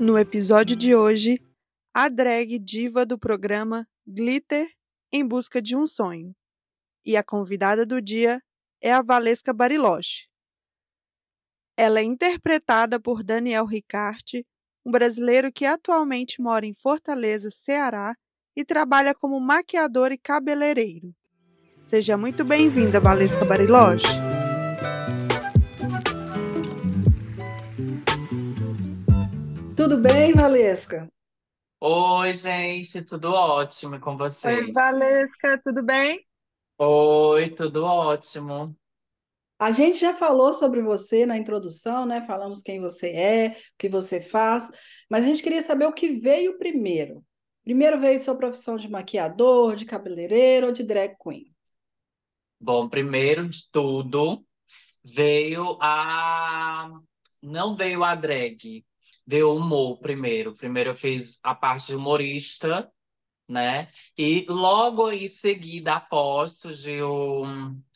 No episódio de hoje, a drag diva do programa Glitter em Busca de um Sonho. E a convidada do dia é a Valesca Bariloche. Ela é interpretada por Daniel Ricarte, um brasileiro que atualmente mora em Fortaleza, Ceará, e trabalha como maquiador e cabeleireiro. Seja muito bem-vinda, Valesca Bariloche. Tudo bem, Valesca? Oi, gente, tudo ótimo com Oi, vocês? Valesca, tudo bem? Oi, tudo ótimo. A gente já falou sobre você na introdução, né? Falamos quem você é, o que você faz, mas a gente queria saber o que veio primeiro. Primeiro veio sua profissão de maquiador, de cabeleireiro ou de drag queen? Bom, primeiro de tudo, veio a. Não veio a drag, o humor primeiro. Primeiro eu fiz a parte de humorista, né? E logo em seguida, após, surgiu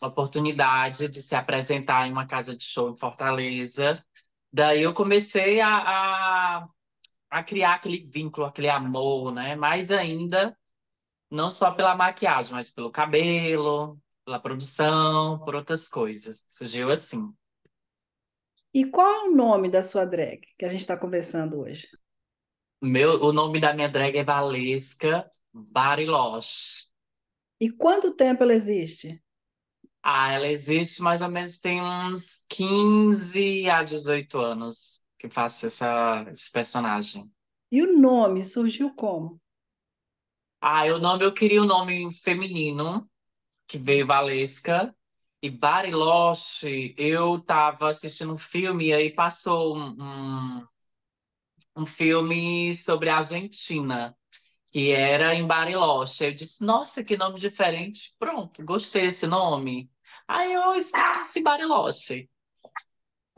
a oportunidade de se apresentar em uma casa de show em Fortaleza. Daí eu comecei a, a, a criar aquele vínculo, aquele amor, né? Mais ainda, não só pela maquiagem, mas pelo cabelo, pela produção, por outras coisas. Surgiu assim. E qual é o nome da sua drag que a gente está conversando hoje? Meu, o nome da minha drag é Valesca Bariloche. E quanto tempo ela existe? Ah, ela existe mais ou menos tem uns 15 a 18 anos que faço essa, esse personagem. E o nome surgiu como? Ah, o nome eu queria um nome feminino, que veio Valesca. E Bariloche, eu tava assistindo um filme e aí passou um, um, um filme sobre a Argentina, que era em Bariloche. Eu disse, nossa, que nome diferente. Pronto, gostei desse nome. Aí eu esqueci Bariloche.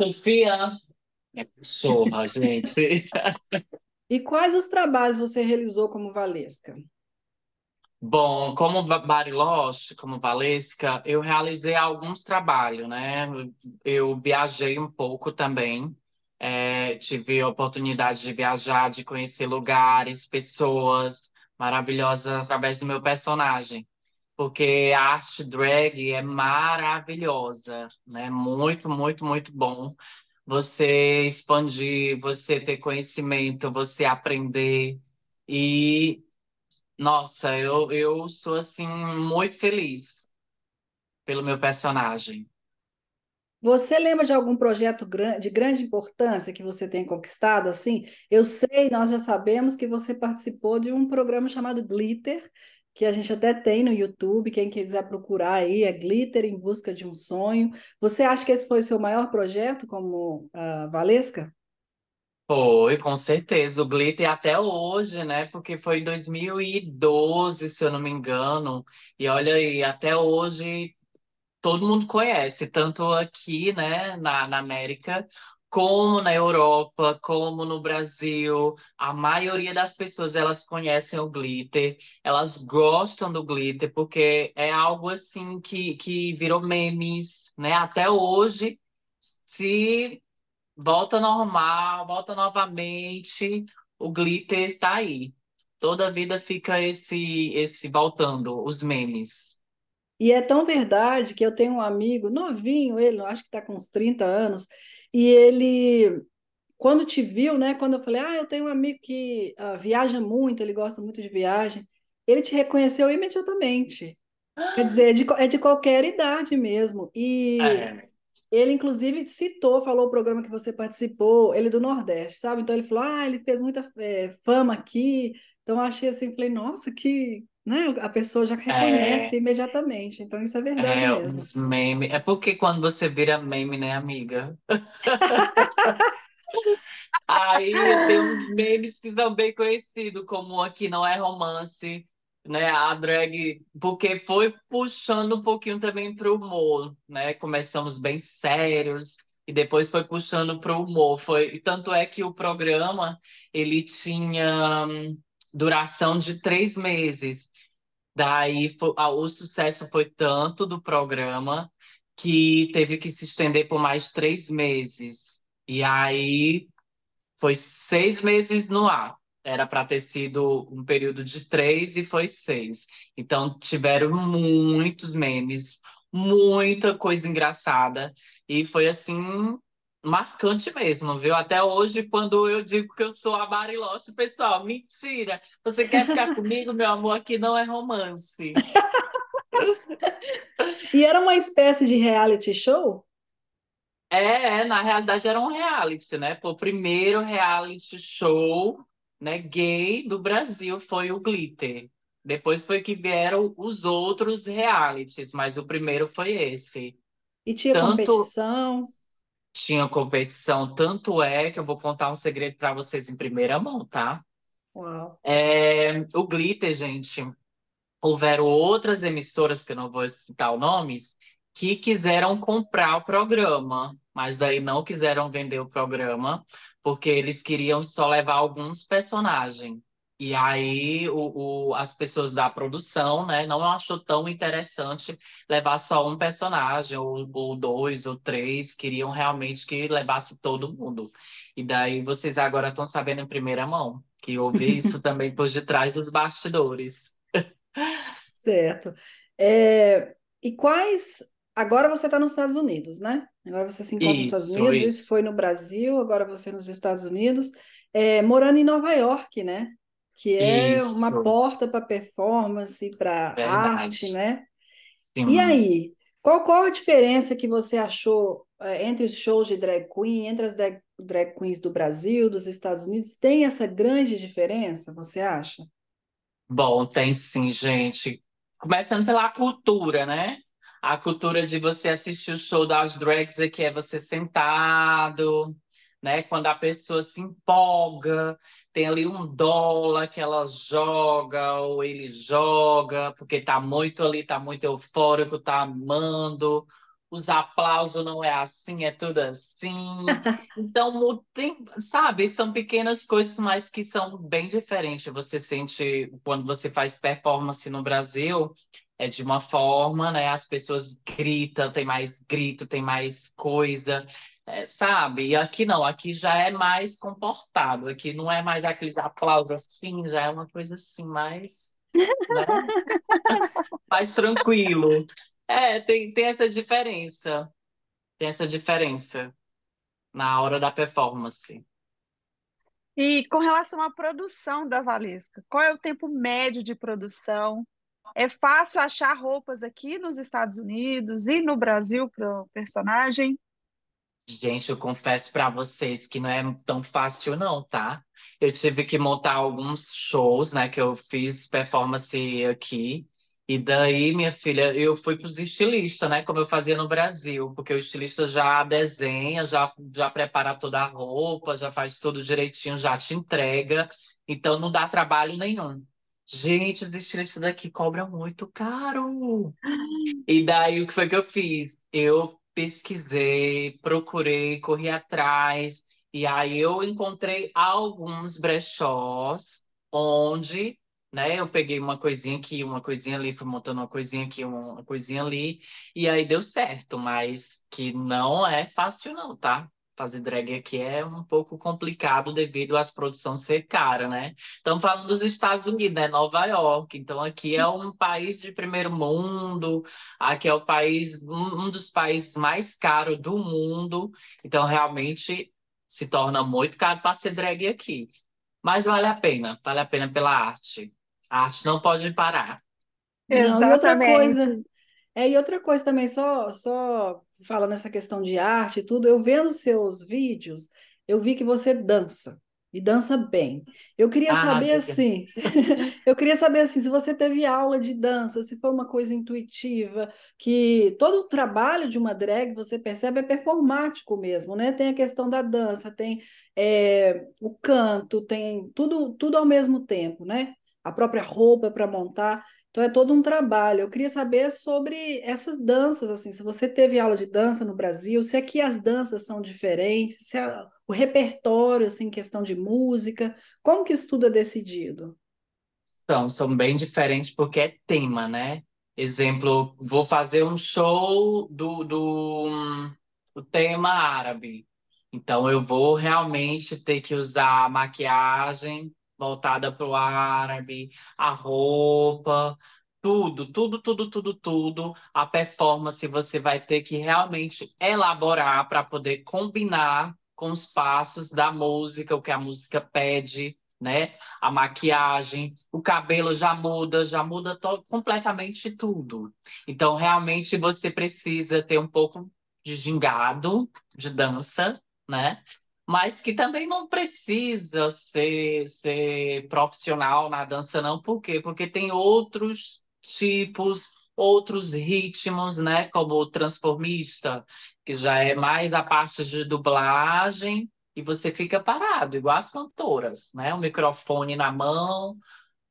Sofia, minha cachorra, gente. E quais os trabalhos você realizou como Valesca? Bom, como Bariloche, como Valesca, eu realizei alguns trabalhos, né? Eu viajei um pouco também. É, tive a oportunidade de viajar, de conhecer lugares, pessoas maravilhosas através do meu personagem. Porque a arte drag é maravilhosa, né? Muito, muito, muito bom. Você expandir, você ter conhecimento, você aprender. E nossa, eu, eu sou assim muito feliz pelo meu personagem. Você lembra de algum projeto de grande importância que você tenha conquistado assim? Eu sei, nós já sabemos que você participou de um programa chamado Glitter, que a gente até tem no YouTube, quem quiser procurar aí, é Glitter em Busca de um Sonho. Você acha que esse foi o seu maior projeto como ah, Valesca? Foi, com certeza. O Glitter até hoje, né? Porque foi em 2012, se eu não me engano. E olha aí, até hoje todo mundo conhece, tanto aqui, né, na, na América, como na Europa, como no Brasil. A maioria das pessoas, elas conhecem o glitter, elas gostam do glitter, porque é algo assim que, que virou memes, né? Até hoje, se volta normal, volta novamente, o glitter tá aí. Toda vida fica esse, esse voltando, os memes. E é tão verdade que eu tenho um amigo novinho, ele, acho que está com uns 30 anos, e ele, quando te viu, né? Quando eu falei, ah, eu tenho um amigo que ah, viaja muito, ele gosta muito de viagem, ele te reconheceu imediatamente. Quer dizer, é de, é de qualquer idade mesmo. E É. ele, inclusive, citou, falou o programa que você participou, ele é do Nordeste, sabe? Então ele falou, ah, ele fez muita eh, fama aqui. Então eu achei assim, falei, nossa, que, né? A pessoa já reconhece É, imediatamente. Então isso é verdade é mesmo. uns memes. É porque quando você vira meme, né, amiga? Aí tem uns memes que são bem conhecidos, como aqui não é romance, né? A drag, porque foi puxando um pouquinho também para o humor, né? Começamos bem sérios e depois foi puxando para o humor. Foi tanto é que o programa ele tinha hum, duração de três meses. Daí foi, o sucesso foi tanto do programa que teve que se estender por mais três meses. E aí foi seis meses no ar. Era para ter sido um período de três e foi seis. Então tiveram muitos memes, muita coisa engraçada. E foi assim, marcante mesmo, viu? Até hoje, quando eu digo que eu sou a Bariloche, pessoal, mentira. Você quer ficar comigo, meu amor? Aqui não é romance. e era uma espécie de reality show? É, na realidade era um reality, né? Foi o primeiro reality show, né, gay do Brasil, foi o Glitter. Depois foi que vieram os outros realities, mas o primeiro foi esse. E tinha tanto, competição? Tinha competição, tanto é que eu vou contar um segredo para vocês em primeira mão, tá? Uau. É, o Glitter, gente, houveram outras emissoras, que eu não vou citar os nomes, que quiseram comprar o programa, mas daí não quiseram vender o programa, porque eles queriam só levar alguns personagens. E aí o, o, as pessoas da produção, né, não achou tão interessante levar só um personagem, ou, ou dois, ou três, queriam realmente que levasse todo mundo. E daí vocês agora estão sabendo em primeira mão que houve isso também por detrás dos bastidores. Certo. É, e quais Agora você está nos Estados Unidos, né? Agora você se encontra nos Estados Unidos, isso. isso foi no Brasil, agora você nos Estados Unidos, é, morando em Nova York, né? Que é isso. uma porta para performance, para arte, né? Sim. E aí, qual, qual a diferença que você achou é, entre os shows de drag queen, entre as drag, drag queens do Brasil, dos Estados Unidos? Tem essa grande diferença, você acha? Bom, tem sim, gente. Começando pela cultura, né? A cultura de você assistir o show das drags aqui é você sentado, né? Quando a pessoa se empolga, tem ali um dólar que ela joga ou ele joga, porque tá muito ali, tá muito eufórico, tá amando. Os aplausos não é assim, é tudo assim. Então, tem, sabe, são pequenas coisas, mas que são bem diferentes. Você sente quando você faz performance no Brasil, é de uma forma, né? As pessoas gritam, tem mais grito, tem mais coisa, é, sabe? E aqui não, aqui já é mais comportado, aqui não é mais aqueles aplausos assim, já é uma coisa assim mais, né? mais tranquilo. É, tem, tem essa diferença. Tem essa diferença na hora da performance. E com relação à produção da Valesca, qual é o tempo médio de produção? É fácil achar roupas aqui nos Estados Unidos e no Brasil para o personagem? Gente, eu confesso para vocês que não é tão fácil não, tá? Eu tive que montar alguns shows, né, que eu fiz performance aqui. E daí, minha filha, eu fui para os estilistas, né, como eu fazia no Brasil, porque o estilista já desenha, já já prepara toda a roupa, já faz tudo direitinho, já te entrega. Então não dá trabalho nenhum. Gente, os estilistas daqui cobram muito caro. E daí, o que foi que eu fiz? Eu pesquisei, procurei, corri atrás. E aí, eu encontrei alguns brechós onde, né, eu peguei uma coisinha aqui, uma coisinha ali, fui montando uma coisinha aqui, uma coisinha ali. E aí, deu certo, mas que não é fácil não, tá? Fazer drag aqui é um pouco complicado devido às produções ser cara, né? Estamos falando dos Estados Unidos, né? Nova York. Então aqui é um país de primeiro mundo, aqui é o país, um dos países mais caros do mundo. Então realmente se torna muito caro para ser drag aqui. Mas vale a pena, vale a pena pela arte. A arte não pode parar. Não, e outra coisa, é, e outra coisa também, só, só falando nessa questão de arte e tudo, eu vendo seus vídeos, eu vi que você dança. e dança bem. Eu queria Ah, saber assim, eu queria saber assim, se você teve aula de dança, se foi uma coisa intuitiva, que todo o trabalho de uma drag, você percebe, é performático mesmo, né? Tem a questão da dança, tem é, o canto, tem tudo, tudo ao mesmo tempo, né? A própria roupa para montar. Então é todo um trabalho. Eu queria saber sobre essas danças, assim, se você teve aula de dança no Brasil, se aqui as danças são diferentes, se a- o repertório, assim, questão de música, como que isso tudo é decidido? São, são bem diferentes porque é tema, né? Exemplo, vou fazer um show do, do o tema árabe. Então eu vou realmente ter que usar maquiagem voltada para o árabe, a roupa, tudo, tudo, tudo, tudo, tudo. A performance você vai ter que realmente elaborar para poder combinar com os passos da música, o que a música pede, né? a maquiagem, o cabelo já muda, já muda completamente tudo. Então, realmente, você precisa ter um pouco de gingado, de dança, né? Mas que também não precisa ser, ser profissional na dança, não. Por quê? Porque tem outros tipos, outros ritmos, né? Como o transformista, que já é mais a parte de dublagem e você fica parado, igual as cantoras, né? O microfone na mão,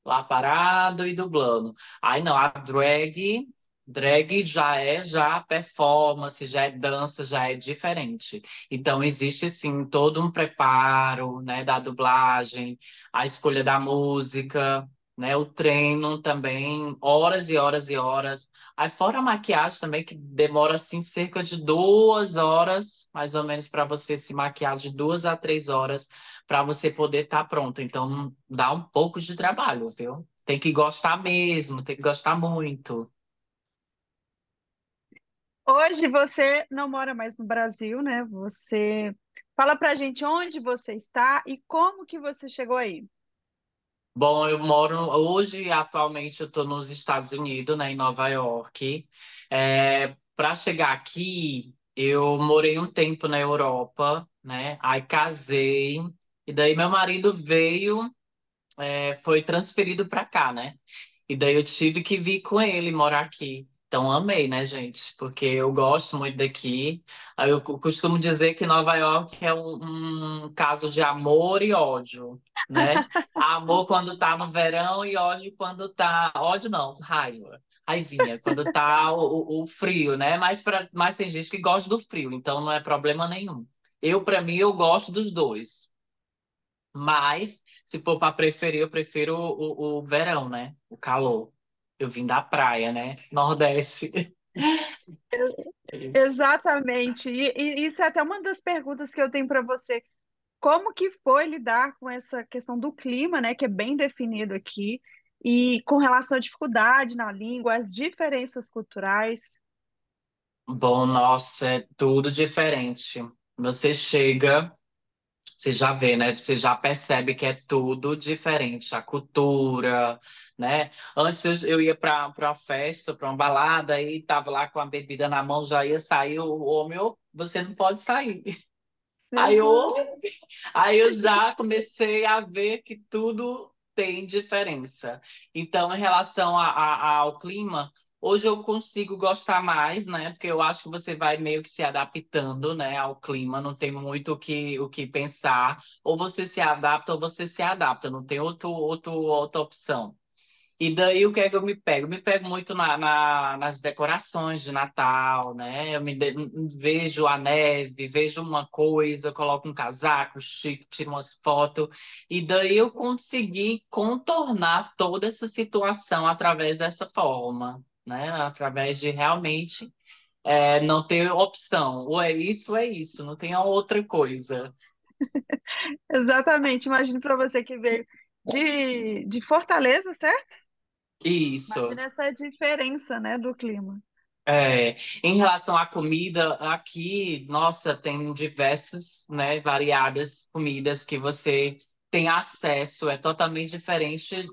lá parado e dublando. Aí não, a drag, drag já é já performance, já é dança, já é diferente. Então existe sim todo um preparo, né, da dublagem, a escolha da música, né, o treino também, horas e horas e horas. Aí fora a maquiagem também, que demora assim cerca de duas horas, mais ou menos, para você se maquiar de duas a três horas para você poder estar pronto. Então, dá um pouco de trabalho, viu? Tem que gostar mesmo, tem que gostar muito. Hoje você não mora mais no Brasil, né? Você fala pra gente onde você está e como que você chegou aí. Bom, eu moro hoje, atualmente, eu estou nos Estados Unidos, né, em Nova York. É, para chegar aqui, eu morei um tempo na Europa, né? Aí casei, e daí meu marido veio, é, foi transferido para cá, né? E daí eu tive que vir com ele morar aqui. Então amei, né, gente? Porque eu gosto muito daqui. Eu costumo dizer que Nova York é um, um caso de amor e ódio, né? Amor quando tá no verão e ódio quando tá. Ódio não, raiva. Raivinha, quando tá o- o frio, né? Mas, pra... Mas tem gente que gosta do frio, então não é problema nenhum. Eu, para mim, eu gosto dos dois. Mas, se for para preferir, eu prefiro o, o, o verão, né? O calor. Eu vim da praia, né? Nordeste. É. Exatamente. E, e isso é até uma das perguntas que eu tenho para você. Como que foi lidar com essa questão do clima, né, que é bem definido aqui, e com relação à dificuldade na língua, as diferenças culturais? Bom, nossa, é tudo diferente. Você chega, você já vê, né? Você já percebe que é tudo diferente. A cultura, né? Antes eu, eu ia para uma festa, para uma balada, e tava lá com a bebida na mão, já ia sair o homem, "Ô, você não pode sair. Aí eu, Uhum. Aí eu já comecei a ver que tudo tem diferença. Então, em relação a- a- ao clima, hoje eu consigo gostar mais, né? Porque eu acho que você vai meio que se adaptando, né, ao clima, não tem muito o que, o que pensar. Ou você se adapta ou você se adapta, não tem outro, outro, outra opção. E daí o que é que eu me pego? Eu me pego muito na, na- nas decorações de Natal, né? Eu me de- vejo a neve, vejo uma coisa, coloco um casaco chique, tiro umas fotos, e daí eu consegui contornar toda essa situação através dessa forma, né? Através de realmente é, não ter opção. Ou é isso, ou é isso, não tem outra coisa. Exatamente. Imagino para você que veio de, de Fortaleza, certo? Isso. Imagina essa diferença, né, do clima. É, em relação à comida, aqui, nossa, tem diversas, né, variadas comidas que você tem acesso, é totalmente diferente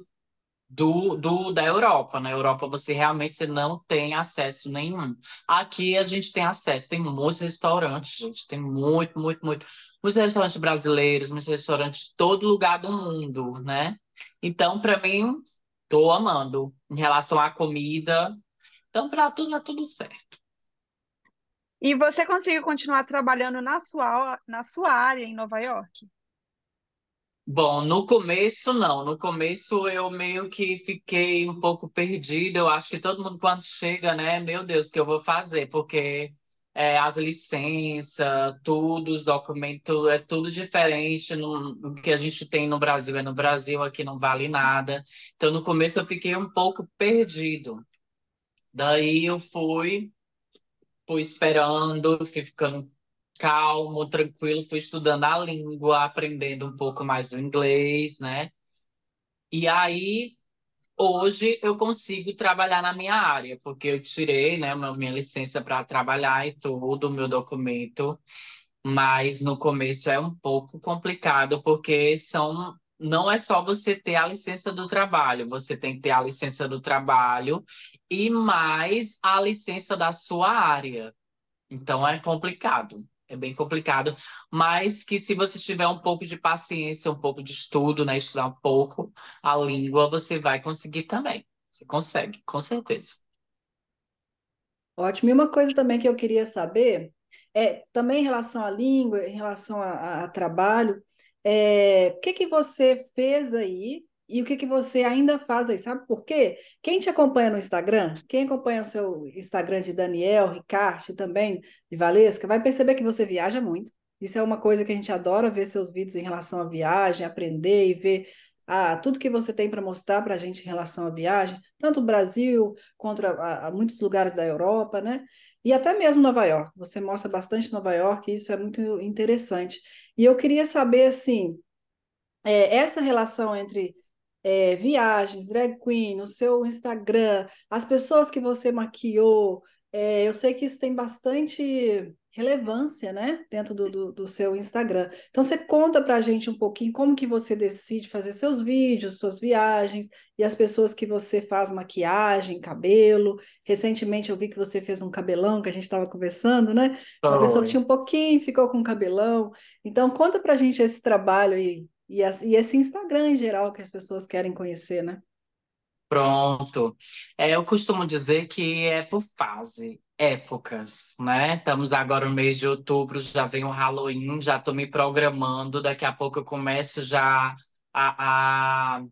do, do da Europa. Na Europa você realmente você não tem acesso nenhum. Aqui a gente tem acesso, tem muitos restaurantes, gente, tem muito, muito, muito. Muitos restaurantes brasileiros, muitos restaurantes de todo lugar do mundo, né? Então, para mim, tô amando. Em relação à comida, então para tudo é tudo certo. E você conseguiu continuar trabalhando na sua, na sua área em Nova York? Bom, no começo não. No começo eu meio que fiquei um pouco perdida. Eu acho que todo mundo quando chega, né? Meu Deus, o que eu vou fazer? Porque é, as licenças, tudo, os documentos, é tudo diferente. No, o que a gente tem no Brasil é no Brasil, aqui não vale nada. Então no começo eu fiquei um pouco perdido. Daí eu fui, fui esperando, fui ficando calmo, tranquilo, fui estudando a língua, aprendendo um pouco mais do inglês, né? E aí, hoje eu consigo trabalhar na minha área, porque eu tirei, né, minha licença para trabalhar e tudo, meu documento, mas no começo é um pouco complicado, porque são não é só você ter a licença do trabalho, você tem que ter a licença do trabalho e mais a licença da sua área. Então é complicado é bem complicado, mas que se você tiver um pouco de paciência, um pouco de estudo, né, estudar um pouco a língua, você vai conseguir também. Você consegue, com certeza. Ótimo. E uma coisa também que eu queria saber é também em relação à língua, em relação a, a trabalho, é, o que que você fez aí e o que, que você ainda faz aí, sabe por quê? Quem te acompanha no Instagram, quem acompanha o seu Instagram de Daniel, Ricarte também, de Valesca, vai perceber que você viaja muito. Isso é uma coisa que a gente adora ver seus vídeos em relação à viagem, aprender e ver ah, tudo que você tem para mostrar para a gente em relação à viagem, tanto o Brasil quanto a, a, muitos lugares da Europa, né? E até mesmo Nova York. Você mostra bastante Nova York e isso é muito interessante. E eu queria saber, assim, é, essa relação entre é, viagens, drag queen, o seu Instagram, as pessoas que você maquiou. É, eu sei que isso tem bastante relevância, né, dentro do, do, do seu Instagram. Então, você conta para a gente um pouquinho como que você decide fazer seus vídeos, suas viagens, e as pessoas que você faz maquiagem, cabelo. Recentemente eu vi que você fez um cabelão, que a gente estava conversando, né? Uma pessoa que tinha um pouquinho, ficou com um cabelão. Então, conta para a gente esse trabalho aí e, e esse Instagram em geral que as pessoas querem conhecer, né? Pronto. É, eu costumo dizer que é por fase, épocas, né? Estamos agora no mês de outubro, já vem o Halloween, já estou me programando, daqui a pouco eu começo já a, a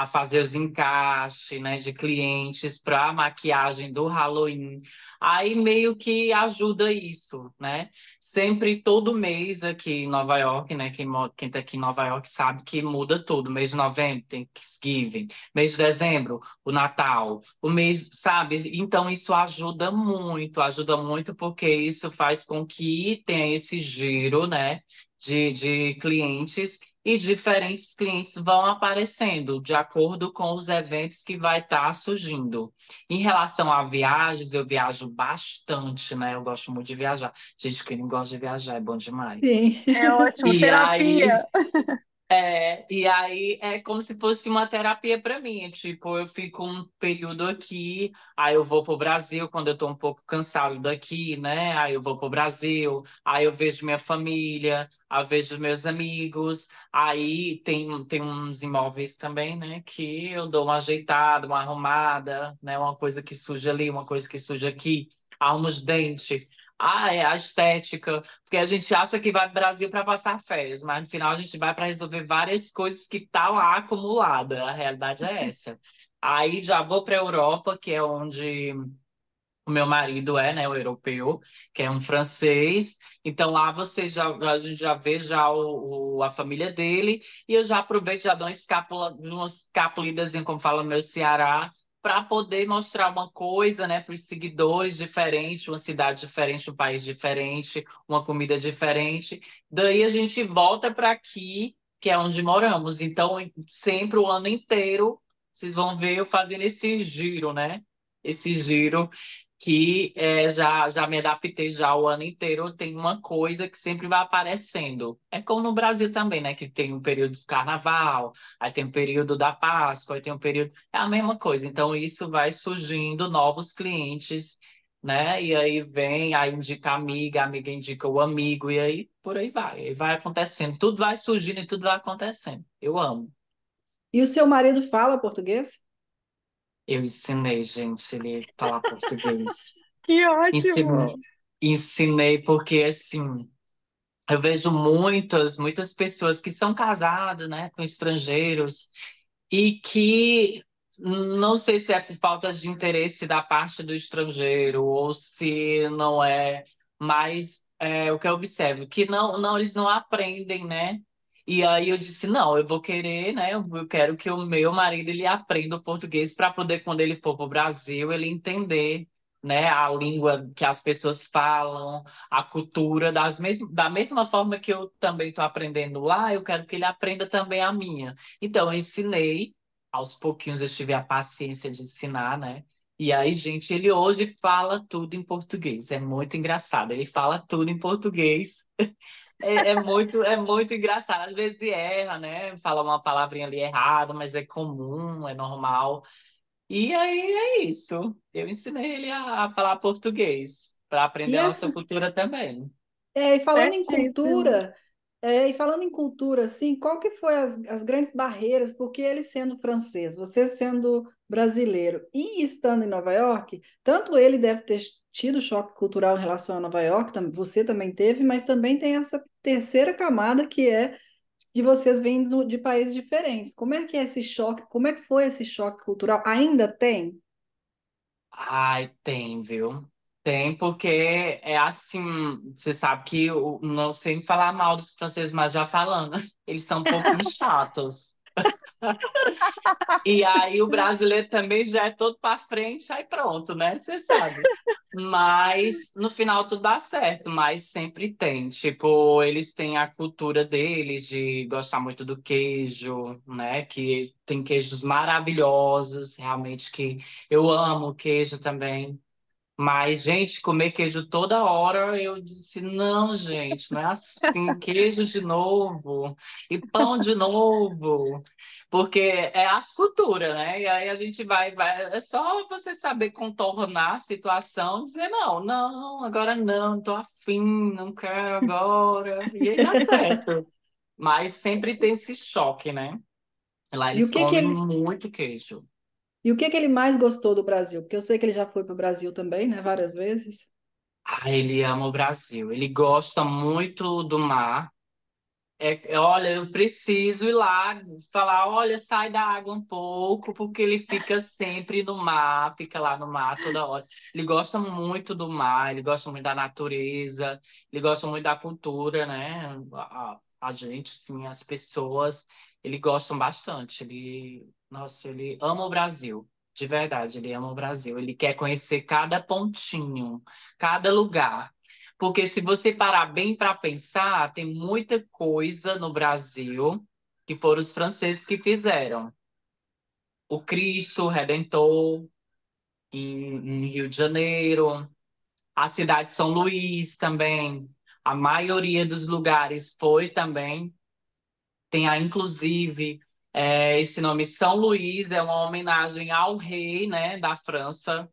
a fazer os encaixes né, de clientes para maquiagem do Halloween. Aí meio que ajuda isso, né? Sempre, todo mês aqui em Nova York, né? Quem, quem tá aqui em Nova York sabe que muda tudo. Mês de novembro tem Thanksgiving, mês de dezembro, o Natal, o mês, sabe? Então isso ajuda muito, ajuda muito porque isso faz com que tenha esse giro, né? De, de clientes e diferentes clientes vão aparecendo de acordo com os eventos que vai estar tá surgindo. Em relação a viagens, eu viajo bastante, né? Eu gosto muito de viajar. Gente, quem não gosta de viajar é bom demais. Sim, é ótimo. E terapia. Aí, é, e aí é como se fosse uma terapia para mim. Tipo, eu fico um período aqui, aí eu vou pro Brasil quando eu tô um pouco cansado daqui, né? Aí eu vou pro Brasil, aí eu vejo minha família, aí eu vejo meus amigos, aí tem, tem uns imóveis também, né? Que eu dou uma ajeitada, uma arrumada, né? Uma coisa que suja ali, uma coisa que suja aqui, arrumo os dentes. Ah, é a estética, porque a gente acha que vai para o Brasil para passar férias, mas no final a gente vai para resolver várias coisas que tá lá acumulada. A realidade é essa. Aí já vou para a Europa, que é onde o meu marido é, né, o europeu, que é um francês. Então lá você já a gente já vê já o, o a família dele e eu já aproveito já dou uma escapula, umas escapulidas, como fala meu Ceará, para poder mostrar uma coisa, né, para os seguidores diferente, uma cidade diferente, um país diferente, uma comida diferente. Daí a gente volta para aqui, que é onde moramos. Então, sempre o ano inteiro, vocês vão ver eu fazendo esse giro, né? Esse giro que é, já, já me adaptei já o ano inteiro, tem uma coisa que sempre vai aparecendo. É como no Brasil também, né? Que tem um período do carnaval, aí tem o um período da Páscoa, aí tem um período. É a mesma coisa. Então, isso vai surgindo novos clientes, né? E aí vem, aí indica a amiga, a amiga indica o amigo, e aí por aí vai. E vai acontecendo. Tudo vai surgindo e tudo vai acontecendo. Eu amo. E o seu marido fala português? Eu ensinei, gente, ele falar português. Que ótimo! Ensinei, ensinei porque, assim, eu vejo muitas, muitas pessoas que são casadas, né, com estrangeiros e que não sei se é por falta de interesse da parte do estrangeiro ou se não é, mas é, o que eu observo, que não, não, eles não aprendem, né? E aí eu disse, não, eu vou querer, né? Eu quero que o meu marido ele aprenda o português para poder, quando ele for para o Brasil, ele entender, né, a língua que as pessoas falam, a cultura, das mes da mesma forma que eu também estou aprendendo lá, eu quero que ele aprenda também a minha. Então, eu ensinei, aos pouquinhos eu tive a paciência de ensinar, né? E aí, gente, ele hoje fala tudo em português. É muito engraçado. Ele fala tudo em português. É, é, muito, é muito engraçado. Às vezes erra, né? Fala uma palavrinha ali errada, mas é comum, é normal. E aí é isso. Eu ensinei ele a, falar português, para aprender a nossa cultura também. É, e falando em cultura, é, e falando em cultura, assim, qual que foi as, as grandes barreiras? Porque ele sendo francês, você sendo brasileiro e estando em Nova York, tanto ele deve ter tido choque cultural em relação a Nova York, você também teve, mas também tem essa terceira camada que é de vocês vindo de países diferentes. Como é que é esse choque? Como é que foi esse choque cultural? Ainda tem? Ai, tem, viu? Tem, porque é assim, você sabe que eu não sei falar mal dos franceses, mas já falando, eles são um pouco chatos. e aí o brasileiro também já é todo para frente, aí pronto, né? Você sabe. Mas no final tudo dá certo, mas sempre tem. Tipo, eles têm a cultura deles de gostar muito do queijo, né? Que tem queijos maravilhosos, realmente que eu amo queijo também. Mas, gente, comer queijo toda hora, eu disse, não, gente, não é assim, queijo de novo, e pão de novo, porque é as culturas, né? E aí a gente vai, vai, é só você saber contornar a situação, dizer, não, não, agora não, tô afim, não quero agora, e aí dá certo. Mas sempre tem esse choque, né? Lá eles comem que ele... muito queijo. E o que, que ele mais gostou do Brasil? Porque eu sei que ele já foi para o Brasil também, né? Várias vezes. Ah, ele ama o Brasil. Ele gosta muito do mar. É, olha, eu preciso ir lá falar, olha, sai da água um pouco, porque ele fica sempre no mar, fica lá no mar toda hora. Ele gosta muito do mar, ele gosta muito da natureza, ele gosta muito da cultura, né? A, a gente, sim, as pessoas, ele gostam bastante. Ele nossa, ele ama o Brasil. De verdade, ele ama o Brasil. Ele quer conhecer cada pontinho, cada lugar. Porque se você parar bem para pensar, tem muita coisa no Brasil que foram os franceses que fizeram. O Cristo Redentor, em, em Rio de Janeiro, a cidade de São Luís também. A maioria dos lugares foi também. Tem, a, inclusive, é, esse nome São Luís é uma homenagem ao rei, né, da França.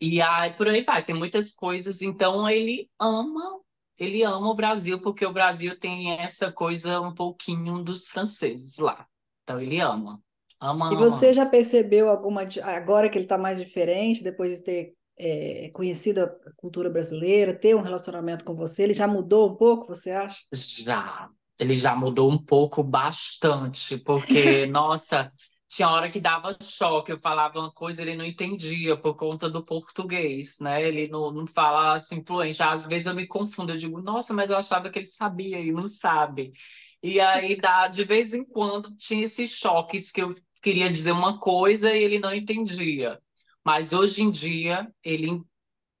E aí por aí vai, tem muitas coisas. Então ele ama, ele ama o Brasil porque o Brasil tem essa coisa um pouquinho dos franceses lá. Então ele ama. Ama, e você já percebeu alguma agora que ele está mais diferente depois de ter é, conhecido a cultura brasileira, ter um relacionamento com você, ele já mudou um pouco, você acha? Já, ele já mudou um pouco bastante, porque, nossa, tinha hora que dava choque, eu falava uma coisa ele não entendia por conta do português, né? Ele não, não fala assim fluente. Às vezes eu me confundo, eu digo, nossa, mas eu achava que ele sabia e não sabe. E aí, dá, de vez em quando, tinha esses choques que eu queria dizer uma coisa e ele não entendia. Mas hoje em dia, ele,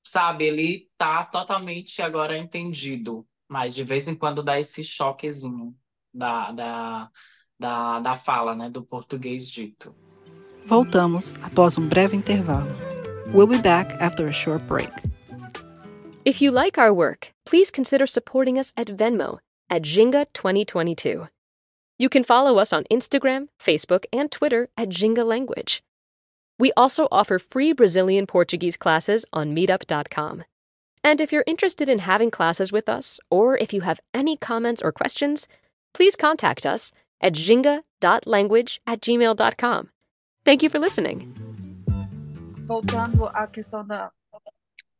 sabe, ele tá totalmente agora entendido. Mas de vez em quando dá esse choquezinho da, da, da, da fala, né, do português dito. Voltamos após um breve intervalo. We'll be back after a short break. If you like our work, please consider supporting us at Venmo at Jinga 2022. You can follow us on Instagram, Facebook, and Twitter at Jinga Language. We also offer free Brazilian Portuguese classes on meetup.com. And if you're interested in having classes with us, or if you have any comments or questions, please contact us at jinga.language at gmail.com. Thank you for listening. Voltando à questão da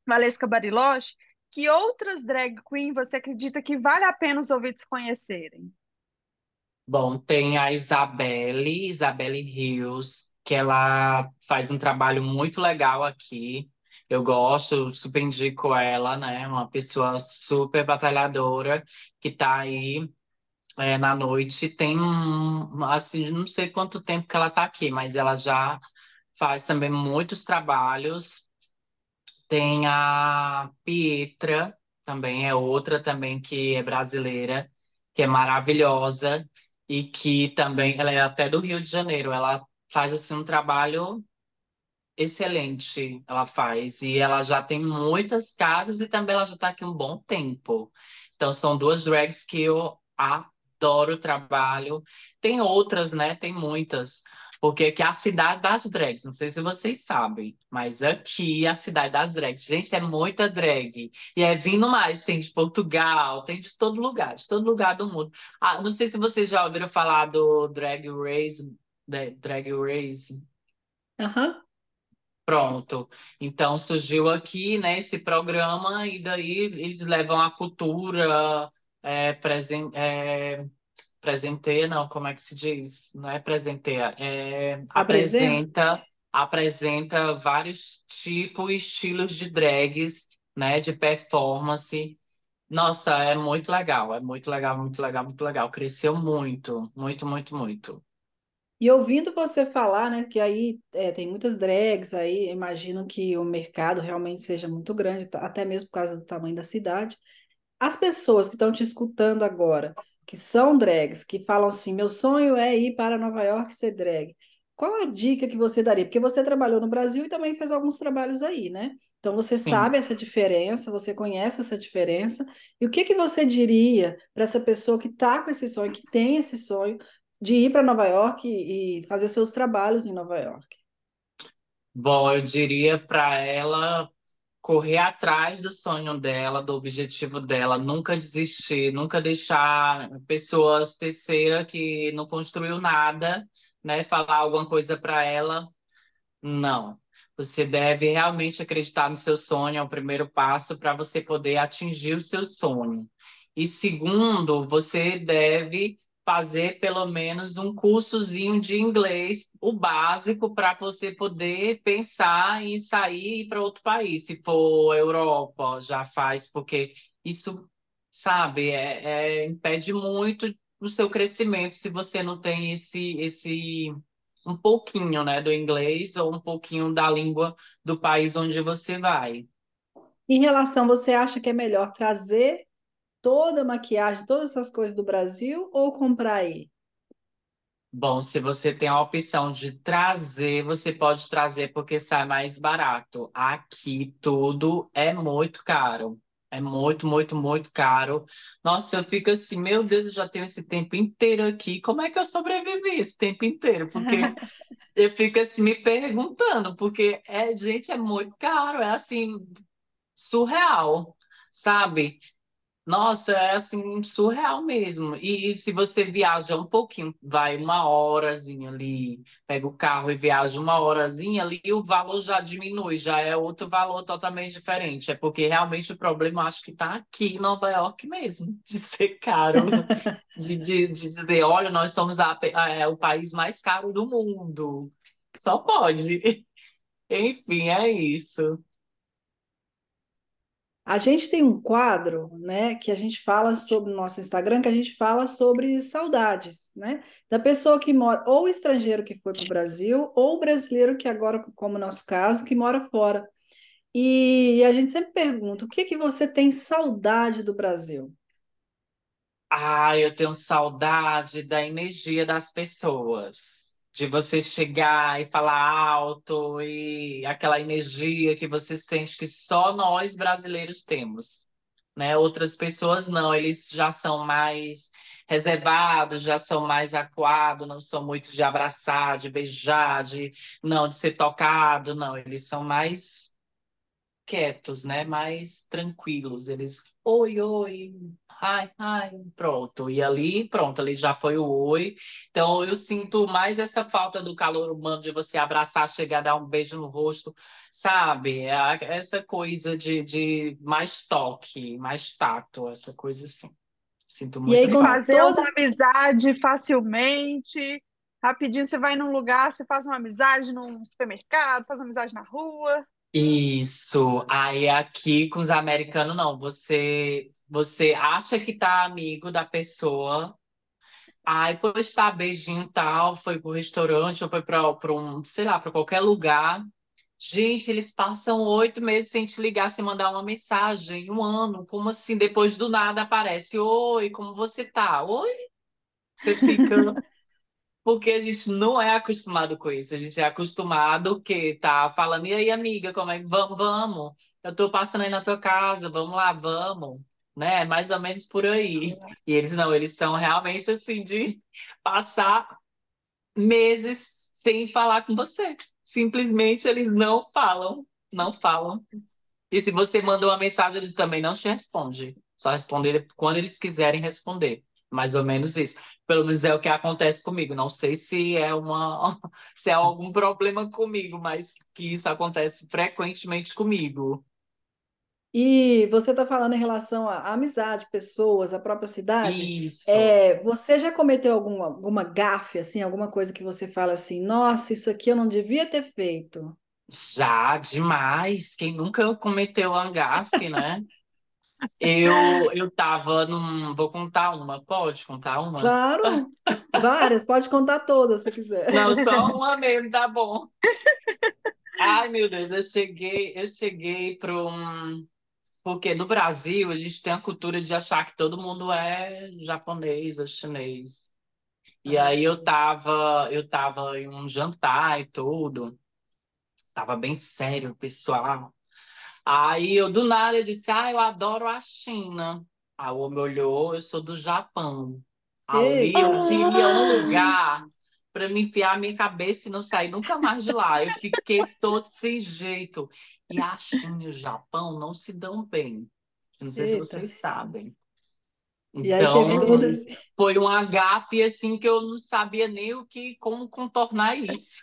Valesca Bariloche, que outras drag queen você acredita que vale a pena os ouvintes conhecerem? Bom, tem a Isabelle, Isabelle Rios, que ela faz um trabalho muito legal aqui. Eu gosto, super indico ela, né? Uma pessoa super batalhadora que tá aí é, na noite. Tem um, assim, não sei quanto tempo que ela tá aqui, mas ela já faz também muitos trabalhos. Tem a Pietra, também é outra também que é brasileira, que é maravilhosa e que também ela é até do Rio de Janeiro. Ela faz assim um trabalho excelente, ela faz e ela já tem muitas casas e também ela já está aqui um bom tempo. Então são duas drags que eu adoro o trabalho. Tem outras, né? Tem muitas. Porque aqui é a cidade das drags, não sei se vocês sabem, mas aqui é a cidade das drags. Gente, é muita drag. E é vindo mais, tem de Portugal, tem de todo lugar, de todo lugar do mundo. Ah, não sei se vocês já ouviram falar do Drag Race, Drag Race. Aham. Pronto. Então surgiu aqui, né, esse programa, e daí eles levam a cultura é, presen é, presenteia, não, como é que se diz? Não é presenteia, é apresenta, apresenta vários tipos e estilos de drags, né, de performance. Nossa, é muito legal, é muito legal, muito legal, muito legal. Cresceu muito, muito, muito, muito. E ouvindo você falar, né, que aí é, tem muitas drags aí, imagino que o mercado realmente seja muito grande, até mesmo por causa do tamanho da cidade. As pessoas que estão te escutando agora, que são drags, que falam assim: meu sonho é ir para Nova York ser drag. Qual a dica que você daria? Porque você trabalhou no Brasil e também fez alguns trabalhos aí, né? Então você Sim. sabe essa diferença, você conhece essa diferença. E o que que você diria para essa pessoa que está com esse sonho, que tem esse sonho de ir para Nova York e, fazer seus trabalhos em Nova York? Bom, eu diria para ela correr atrás do sonho dela, do objetivo dela, nunca desistir, nunca deixar pessoas terceiras que não construiu nada, né, falar alguma coisa para ela. Não. Você deve realmente acreditar no seu sonho, é o primeiro passo para você poder atingir o seu sonho. E segundo, você deve fazer pelo menos um cursozinho de inglês, o básico, para você poder pensar em sair para outro país. Se for Europa, já faz, porque isso, sabe, é, é, impede muito o seu crescimento se você não tem esse, esse um pouquinho, né, do inglês ou um pouquinho da língua do país onde você vai. Em relação, você acha que é melhor trazer toda a maquiagem, todas as suas coisas do Brasil ou comprar aí? Bom, se você tem a opção de trazer, você pode trazer porque sai mais barato. Aqui tudo é muito caro. É muito, muito, muito caro. Nossa, eu fico assim, meu Deus, eu já tenho esse tempo inteiro aqui. Como é que eu sobrevivi esse tempo inteiro? Porque eu fico assim me perguntando, porque é, gente, é muito caro, é assim, surreal, sabe? Nossa, é assim, surreal mesmo. E, se você viaja um pouquinho, vai uma horazinha ali, pega o carro e viaja uma horazinha ali, o valor já diminui, já é outro valor totalmente diferente. É porque realmente o problema acho que está aqui em Nova York mesmo, de ser caro, de, de, de dizer, olha, nós somos a, a, é, o país mais caro do mundo. Só pode. Enfim, é isso. A gente tem um quadro, né, que a gente fala sobre o nosso Instagram, que a gente fala sobre saudades, né, da pessoa que mora, ou estrangeiro que foi para o Brasil, ou brasileiro que agora, como no nosso caso, que mora fora. E a gente sempre pergunta, o que que você tem saudade do Brasil? Ah, eu tenho saudade da energia das pessoas de você chegar e falar alto e aquela energia que você sente que só nós brasileiros temos, né? Outras pessoas não, eles já são mais reservados, já são mais acuados, não são muito de abraçar, de beijar, de não de ser tocado, não, eles são mais quietos, né? Mais tranquilos. Eles, oi, oi, ai, ai, pronto. E ali, pronto, ali já foi o oi. Então eu sinto mais essa falta do calor humano de você abraçar, chegar, dar um beijo no rosto, sabe? É essa coisa de, de mais toque, mais tato, essa coisa assim. Sinto muito e aí, falta. fazer toda... uma amizade facilmente. Rapidinho você vai num lugar, você faz uma amizade num supermercado, faz uma amizade na rua. Isso. Aí aqui com os americanos, não. Você, você acha que tá amigo da pessoa. Aí depois tá beijinho tal, foi pro restaurante ou foi pra, pra um, sei lá, pra qualquer lugar. Gente, eles passam oito meses sem te ligar, sem mandar uma mensagem, um ano. Como assim? Depois do nada aparece, oi, como você tá? Oi? Você fica porque a gente não é acostumado com isso. A gente é acostumado que tá falando, e aí, amiga, como é que vamos, vamos? Eu tô passando aí na tua casa, vamos lá, vamos. Né? Mais ou menos por aí. E eles não, eles são realmente assim de passar meses sem falar com você. Simplesmente eles não falam, não falam. E se você manda uma mensagem, eles também não te respondem. Só responder quando eles quiserem responder. Mais ou menos isso. Pelo menos é o que acontece comigo. Não sei se é uma se é algum problema comigo, mas que isso acontece frequentemente comigo. E você está falando em relação à amizade, pessoas, a própria cidade. Isso. É, você já cometeu alguma, alguma gafe, assim, alguma coisa que você fala assim, nossa, isso aqui eu não devia ter feito? Já, demais. Quem nunca cometeu uma gafe, né? Eu, eu tava num. Vou contar uma, pode contar uma? Claro, várias, pode contar todas se quiser. Não, só uma mesmo, tá bom. Ai, meu Deus, eu cheguei, eu cheguei para um. Porque no Brasil a gente tem a cultura de achar que todo mundo é japonês ou chinês. E ah. aí eu tava, eu tava em um jantar e tudo. Tava bem sério, pessoal. Aí eu do nada eu disse, ah, eu adoro a China. Aí o homem olhou, eu sou do Japão. Ali eu queria um lugar para me enfiar a minha cabeça e não sair nunca mais de lá. Eu fiquei todo sem jeito. E a China e o Japão não se dão bem. Não sei Eita. se vocês sabem. Então, foi um agafe assim que eu não sabia nem o que, como contornar isso.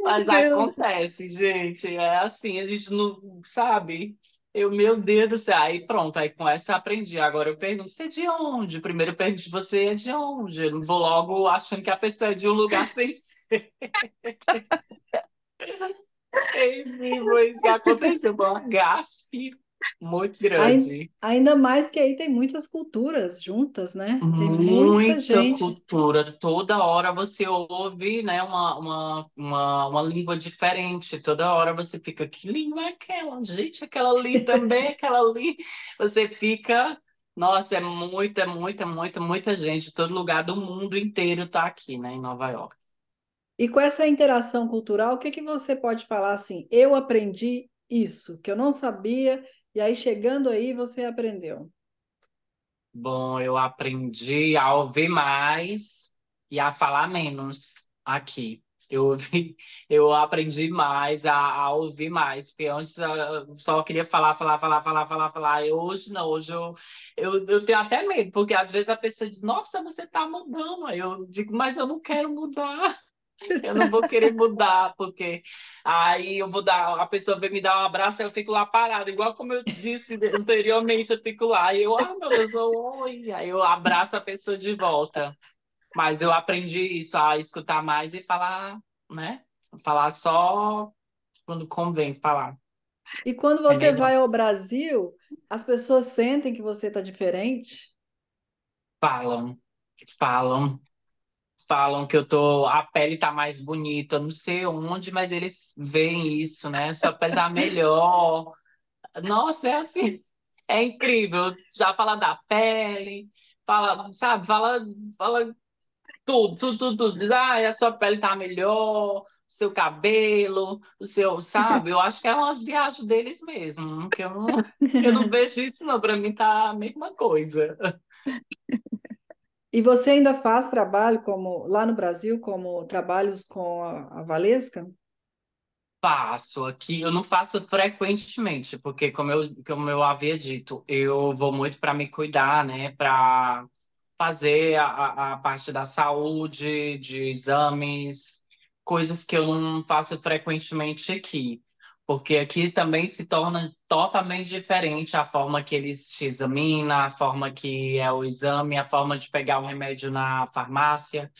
Mas acontece, gente. É assim, a gente não sabe. Eu, meu Deus do céu. Aí pronto, aí com essa eu aprendi. Agora eu pergunto, você é de onde? Primeiro eu pergunto, você é de onde? Eu não vou logo achando que a pessoa é de um lugar sem ser. Enfim, foi isso que aconteceu. Foi uma gafe muito grande. Ainda mais que aí tem muitas culturas juntas, né? Tem muita, muita gente. cultura. Toda hora você ouve, né, uma, uma, uma, uma língua diferente. Toda hora você fica, que língua é aquela? Gente, aquela ali também, aquela ali. Você fica. Nossa, é muita, muita, muita, muita gente. Todo lugar do mundo inteiro está aqui, né, em Nova York. E com essa interação cultural, o que, que você pode falar assim? Eu aprendi isso, que eu não sabia e aí, chegando aí, você aprendeu? Bom, eu aprendi a ouvir mais e a falar menos aqui. Eu, ouvi, eu aprendi mais a, a, ouvir mais, porque antes eu só queria falar, falar, falar, falar, falar, falar. E hoje não, hoje eu, eu, eu tenho até medo, porque às vezes a pessoa diz, nossa, você está mudando. Aí eu digo, mas eu não quero mudar. Eu não vou querer mudar, porque aí eu vou dar, a pessoa vem me dar um abraço, eu fico lá parado, igual como eu disse anteriormente, eu fico lá, e eu, ah, meu Deus, oi, aí eu abraço a pessoa de volta. Mas eu aprendi isso, a escutar mais e falar, né? Falar só quando convém falar. E quando você é vai ao Brasil, as pessoas sentem que você está diferente? Falam, falam falam que eu tô, a pele tá mais bonita, não sei onde, mas eles veem isso, né? Sua pele tá melhor. Nossa, é assim, é incrível. Já fala da pele, fala, sabe, fala, fala Tudo, tudo, tudo, tudo. Diz, ah, a sua pele tá melhor, o seu cabelo, o seu, sabe? Eu acho que é umas viagens deles mesmo, que eu não, eu não vejo isso não, para mim tá a mesma coisa. E você ainda faz trabalho como lá no Brasil, como trabalhos com a, a Valesca? Faço aqui, eu não faço frequentemente, porque como eu, como eu havia dito, eu vou muito para me cuidar, né? Para fazer a, a parte da saúde, de exames, coisas que eu não faço frequentemente aqui. Porque aqui também se torna totalmente diferente a forma que eles te examinam, a forma que é o exame, a forma de pegar o remédio na farmácia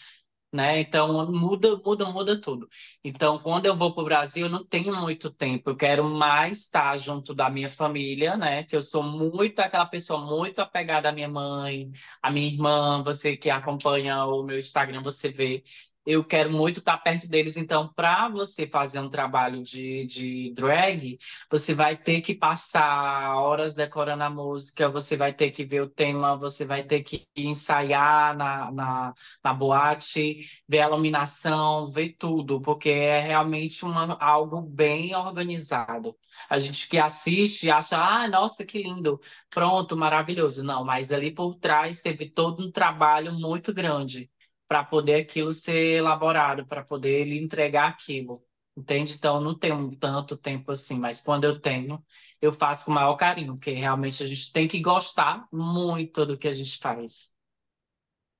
né? Então muda, muda, muda tudo. Então, quando eu vou para o Brasil, eu não tenho muito tempo. Eu quero mais estar junto da minha família, né? Que eu sou muito aquela pessoa muito apegada à minha mãe, à minha irmã. Você que acompanha o meu Instagram, você vê eu quero muito estar perto deles. Então, para você fazer um trabalho de, de drag, você vai ter que passar horas decorando a música, você vai ter que ver o tema, você vai ter que ensaiar na, na, na boate, ver a iluminação, ver tudo, porque é realmente uma, algo bem organizado. A gente que assiste acha, ah, nossa, que lindo, pronto, maravilhoso. Não, mas ali por trás teve todo um trabalho muito grande para poder aquilo ser elaborado, para poder ele entregar aquilo. Entende? Então, não tenho tanto tempo assim, mas quando eu tenho, eu faço com o maior carinho, porque realmente a gente tem que gostar muito do que a gente faz.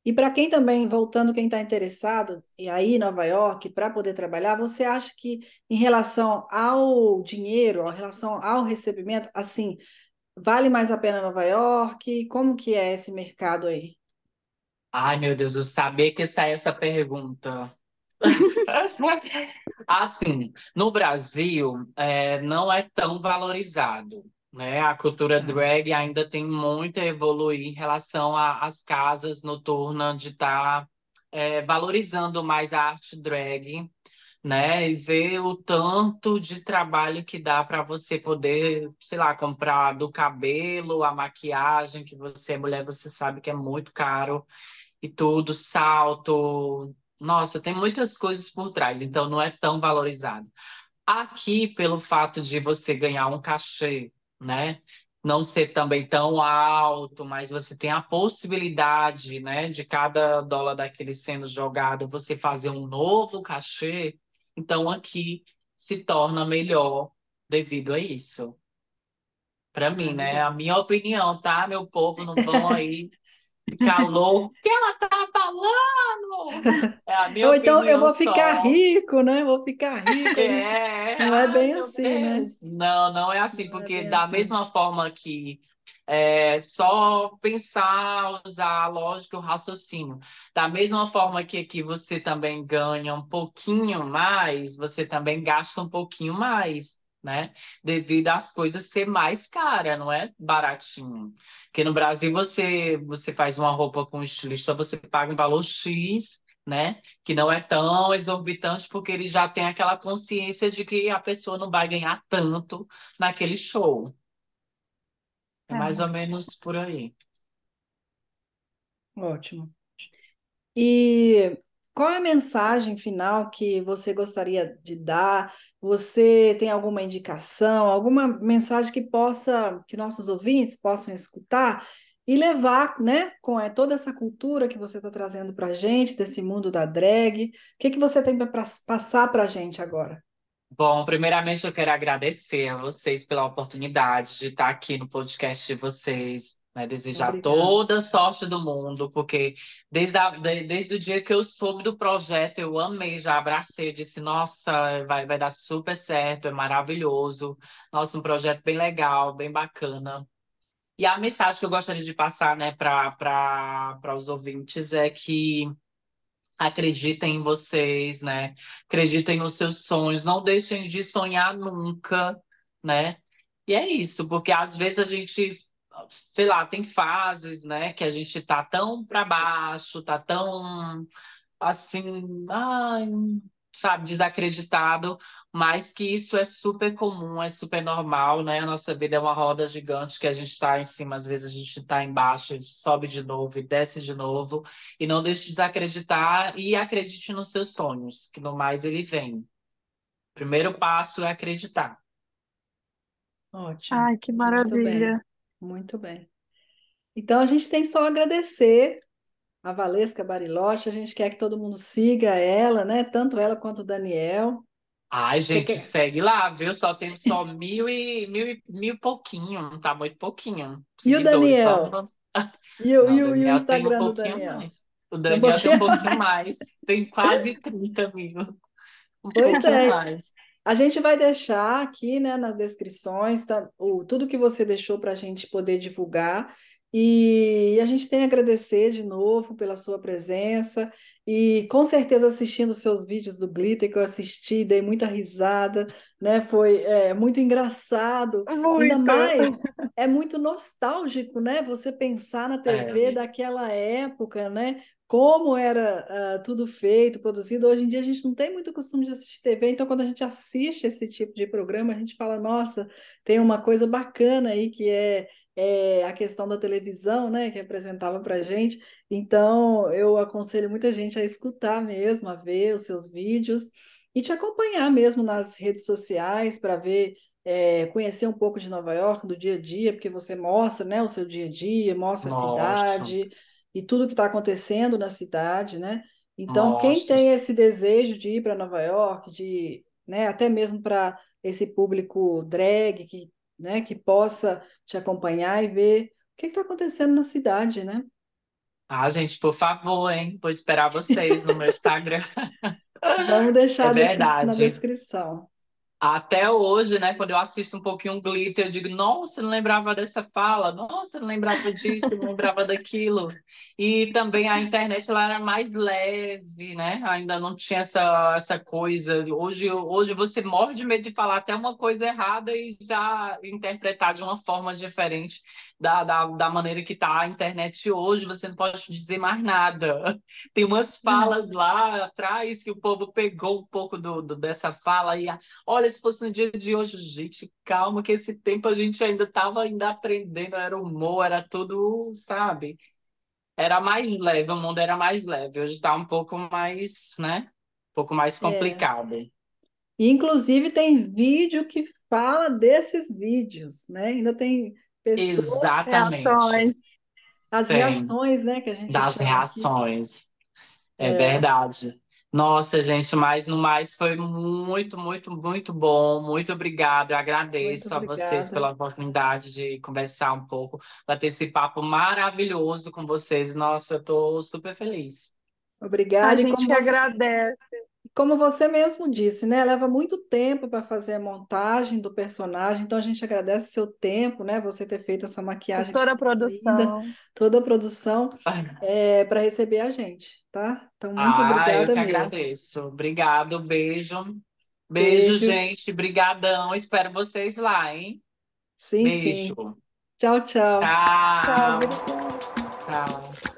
E para quem também, voltando, quem está interessado em aí em Nova York para poder trabalhar, você acha que em relação ao dinheiro, em relação ao recebimento, assim, vale mais a pena Nova York? Como que é esse mercado aí? Ai, meu Deus, eu sabia que saia essa pergunta. Assim, no Brasil, é, não é tão valorizado, né? A cultura Tá. drag ainda tem muito a evoluir em relação às casas noturnas de estar valorizando mais a arte drag, né? E ver o tanto de trabalho que dá para você poder, sei lá, comprar do cabelo, a maquiagem, que você é mulher, você sabe que é muito caro e tudo, salto. Nossa, tem muitas coisas por trás, então não é tão valorizado. Aqui, pelo fato de você ganhar um cachê, né? Não ser também tão alto, mas você tem a possibilidade, né, de cada dólar daquele sendo jogado, você fazer um novo cachê. Então aqui se torna melhor devido a isso. Para mim, né? A minha opinião, tá? Meu povo, não vão aí ficar louco. O que ela tá falando? É Ou então eu vou ficar só. rico, né? Vou ficar rico. É, Não é bem assim, né? Deus. Não, não é assim, Não é porque bem da assim. mesma forma que é só pensar, usar a lógica e o raciocínio, da mesma forma que aqui você também ganha um pouquinho mais, você também gasta um pouquinho mais, né? Devido às coisas ser mais cara, não é baratinho. Porque no Brasil você, você faz uma roupa com estilista, você paga um valor X né? Que não é tão exorbitante, porque eles já têm aquela consciência de que a pessoa não vai ganhar tanto naquele show. É mais Ah, ou menos por aí. ótimo. E qual é a mensagem final que você gostaria de dar? Você tem alguma indicação, alguma mensagem que possa, que nossos ouvintes possam escutar e levar, né, com é, toda essa cultura que você está trazendo para a gente, desse mundo da drag? O que que você tem para passar para a gente agora? Bom, primeiramente eu quero agradecer a vocês pela oportunidade de estar aqui no podcast de vocês, né? Desejar Obrigada. toda a sorte do mundo, porque desde, a- de- desde o dia que eu soube do projeto, eu amei, já abracei, disse, nossa, vai, vai dar super certo, é maravilhoso. Nossa, um projeto bem legal, bem bacana. E a mensagem que eu gostaria de passar, né, para para os ouvintes é que acreditem em vocês, né? Acreditem nos seus sonhos, não deixem de sonhar nunca, né? E é isso, porque às vezes a gente, sei lá, tem fases, né, que a gente tá tão para baixo, tá tão assim, ai, sabe, desacreditado, mas que isso é super comum, é super normal, né? A nossa vida é uma roda gigante que a gente está em cima, às vezes a gente está embaixo, a gente sobe de novo e desce de novo, e não deixe de desacreditar e acredite nos seus sonhos, que no mais ele vem. Primeiro passo é acreditar. Ótimo. Ai, que maravilha. Muito bem. Então a gente tem só agradecer a Valesca Bariloche, a gente quer que todo mundo siga ela, né? Tanto ela quanto o Daniel. Ai, gente, quer... segue lá, viu? Só temos só mil e, mil e, mil pouquinho, não tá muito pouquinho. E o só Daniel? no- E o, Não, e o o, e o Daniel tem um Instagram do Daniel? mais. O Daniel tem um pouquinho? pouquinho mais. Tem quase 30 mil. Um Pois pouquinho é. mais. A gente vai deixar aqui, né, nas descrições, tá, o, tudo que você deixou para a gente poder divulgar. E a gente tem a agradecer de novo pela sua presença e com certeza assistindo os seus vídeos do Glitter, que eu assisti, dei muita risada, né? Foi é, muito engraçado. Ainda Muito. mais, é muito nostálgico, né? Você pensar na TV É. daquela época, né? Como era ah, tudo feito, produzido. Hoje em dia a gente não tem muito costume de assistir TV, então quando a gente assiste esse tipo de programa, a gente fala, nossa, tem uma coisa bacana aí que é é, a questão da televisão, né, que apresentava para gente. Então, eu aconselho muita gente a escutar mesmo, a ver os seus vídeos e te acompanhar mesmo nas redes sociais para ver, é, conhecer um pouco de Nova York, do dia a dia, porque você mostra, né, o seu dia a dia, mostra a Mostro, cidade e tudo que está acontecendo na cidade, né? Então, quem mostro. tem esse desejo de ir para Nova York, de, né, até mesmo para esse público drag que né, que possa te acompanhar e ver o que está acontecendo na cidade, né? Ah, gente, por favor, hein? Vou esperar vocês no meu Instagram. Vamos deixar É na descrição. Até hoje, né, quando eu assisto um pouquinho Glitter, eu digo, nossa, não lembrava dessa fala, nossa, não lembrava disso, não lembrava daquilo. E também a internet ela era mais leve, né? Ainda não tinha essa, essa coisa. Hoje, hoje você morre de medo de falar até uma coisa errada e já interpretar de uma forma diferente da, da, da maneira que tá a internet hoje, você não pode dizer mais nada. Tem umas falas lá atrás que o povo pegou um pouco do, do- dessa fala e ah, olha, se fosse no dia de hoje, gente, calma, que esse tempo a gente ainda estava ainda aprendendo, era humor, era tudo, sabe? Era mais leve, o mundo era mais leve. Hoje está um pouco mais, né? Um pouco mais É. complicado. E, inclusive, tem vídeo que fala desses vídeos, né? Ainda tem pessoas, Exatamente. Reações. as Tem. reações, né, que a gente Das chama aqui. reações. É É. verdade. Nossa, gente, mas no mais foi muito, muito, muito bom. Muito obrigado. Eu agradeço a vocês pela oportunidade de conversar um pouco, bater esse papo maravilhoso com vocês. Nossa, eu tô super feliz. A Obrigada. E gente você, agradece. Como você mesmo disse, né? Leva muito tempo para fazer a montagem do personagem, então a gente agradece seu tempo, né? Você ter feito essa maquiagem Toda a ficou linda, produção. toda a produção é, para receber a gente, tá? Então, muito Ah, eu obrigada que mesmo. agradeço. Obrigado, beijo. Beijo, Beijo. gente. Brigadão. Espero vocês lá, hein? Sim, Beijo. sim. Tchau, tchau. Tchau, Tchau. Tchau.